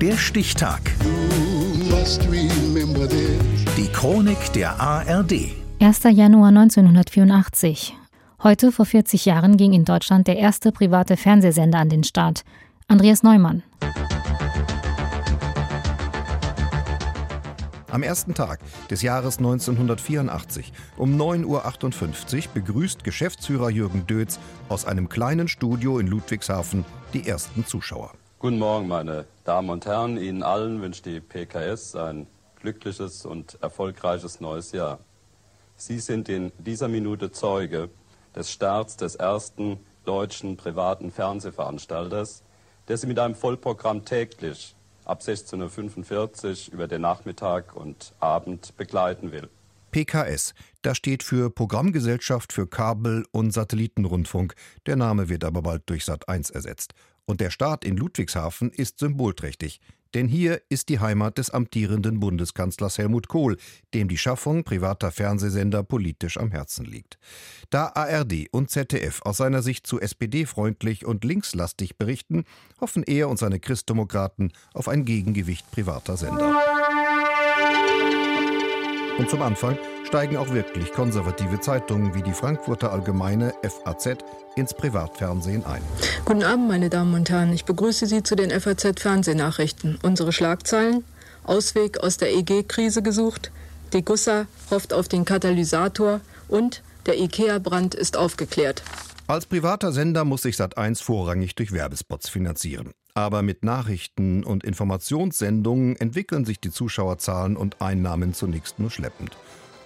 Der Stichtag. Die Chronik der ARD. 1. Januar 1984. Heute vor 40 Jahren ging in Deutschland der erste private Fernsehsender an den Start. Andreas Neumann. Am ersten Tag des Jahres 1984 um 9.58 Uhr begrüßt Geschäftsführer Jürgen Dötz aus einem kleinen Studio in Ludwigshafen die ersten Zuschauer. Guten Morgen, meine Damen und Herren. Ihnen allen wünscht die PKS ein glückliches und erfolgreiches neues Jahr. Sie sind in dieser Minute Zeuge des Starts des ersten deutschen privaten Fernsehveranstalters, der Sie mit einem Vollprogramm täglich ab 16.45 Uhr über den Nachmittag und Abend begleiten will. PKS, das steht für Programmgesellschaft für Kabel- und Satellitenrundfunk. Der Name wird aber bald durch Sat1 ersetzt. Und der Start in Ludwigshafen ist symbolträchtig. Denn hier ist die Heimat des amtierenden Bundeskanzlers Helmut Kohl, dem die Schaffung privater Fernsehsender politisch am Herzen liegt. Da ARD und ZDF aus seiner Sicht zu SPD-freundlich und linkslastig berichten, hoffen er und seine Christdemokraten auf ein Gegengewicht privater Sender. Und zum Anfang steigen auch wirklich konservative Zeitungen wie die Frankfurter Allgemeine FAZ ins Privatfernsehen ein. Guten Abend, meine Damen und Herren. Ich begrüße Sie zu den FAZ Fernsehnachrichten. Unsere Schlagzeilen: Ausweg aus der EG-Krise gesucht, die Gussa hofft auf den Katalysator und der IKEA-Brand ist aufgeklärt. Als privater Sender muss sich Sat1 vorrangig durch Werbespots finanzieren. Aber mit Nachrichten und Informationssendungen entwickeln sich die Zuschauerzahlen und Einnahmen zunächst nur schleppend.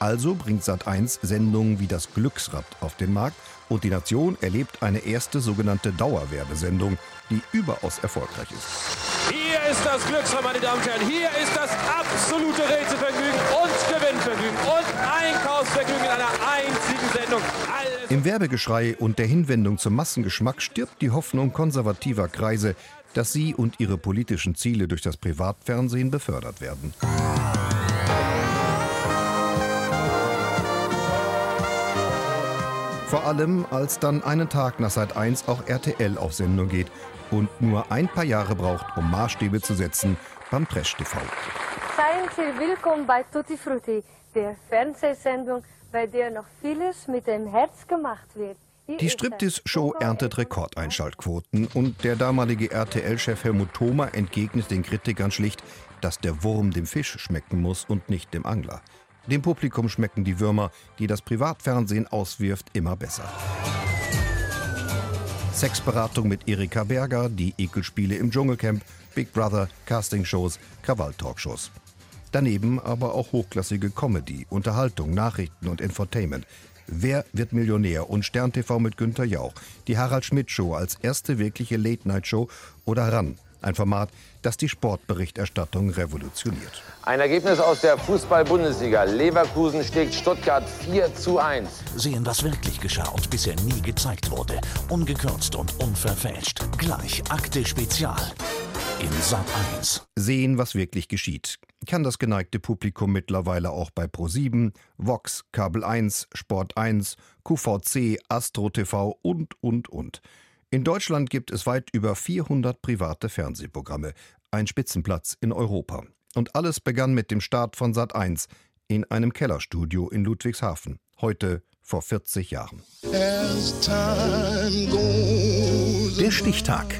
Also bringt Sat1 Sendungen wie das Glücksrad auf den Markt und die Nation erlebt eine erste sogenannte Dauerwerbesendung, die überaus erfolgreich ist. Hier ist das Glücksrad, meine Damen und Herren. Hier ist das absolute Rätselvergnügen und Gewinnvergnügen und Einkaufsvergnügen in einer einzigen Sendung. Alles Im Werbegeschrei und der Hinwendung zum Massengeschmack stirbt die Hoffnung konservativer Kreise, dass sie und ihre politischen Ziele durch das Privatfernsehen befördert werden. Vor allem, als dann einen Tag nach Seit 1 auch RTL auf Sendung geht und nur ein paar Jahre braucht, um Maßstäbe zu setzen beim Trash TV. Seien Sie willkommen bei Tutti Frutti, der Fernsehsendung, bei der noch vieles mit dem Herz gemacht wird. Die Striptease-Show erntet Rekordeinschaltquoten und der damalige RTL-Chef Helmut Thoma entgegnet den Kritikern schlicht, dass der Wurm dem Fisch schmecken muss und nicht dem Angler. Dem Publikum schmecken die Würmer, die das Privatfernsehen auswirft, immer besser. Sexberatung mit Erika Berger, die Ekelspiele im Dschungelcamp, Big Brother, Castingshows, Krawall-Talkshows. Daneben aber auch hochklassige Comedy, Unterhaltung, Nachrichten und Infotainment. Wer wird Millionär und Stern TV mit Günter Jauch, die Harald Schmidt Show als erste wirkliche Late-Night-Show oder RAN, ein Format, das die Sportberichterstattung revolutioniert. Ein Ergebnis aus der Fußball-Bundesliga. Leverkusen schlägt Stuttgart 4 zu 1. Sehen, was wirklich geschah und bisher nie gezeigt wurde. Ungekürzt und unverfälscht. Gleich Akte Spezial. In Sat 1. Sehen, was wirklich geschieht. Kann das geneigte Publikum mittlerweile auch bei Pro7, Vox, Kabel 1, Sport 1, QVC, Astro TV und, und, und. In Deutschland gibt es weit über 400 private Fernsehprogramme, ein Spitzenplatz in Europa. Und alles begann mit dem Start von Sat1 in einem Kellerstudio in Ludwigshafen, heute vor 40 Jahren. Der Stichtag.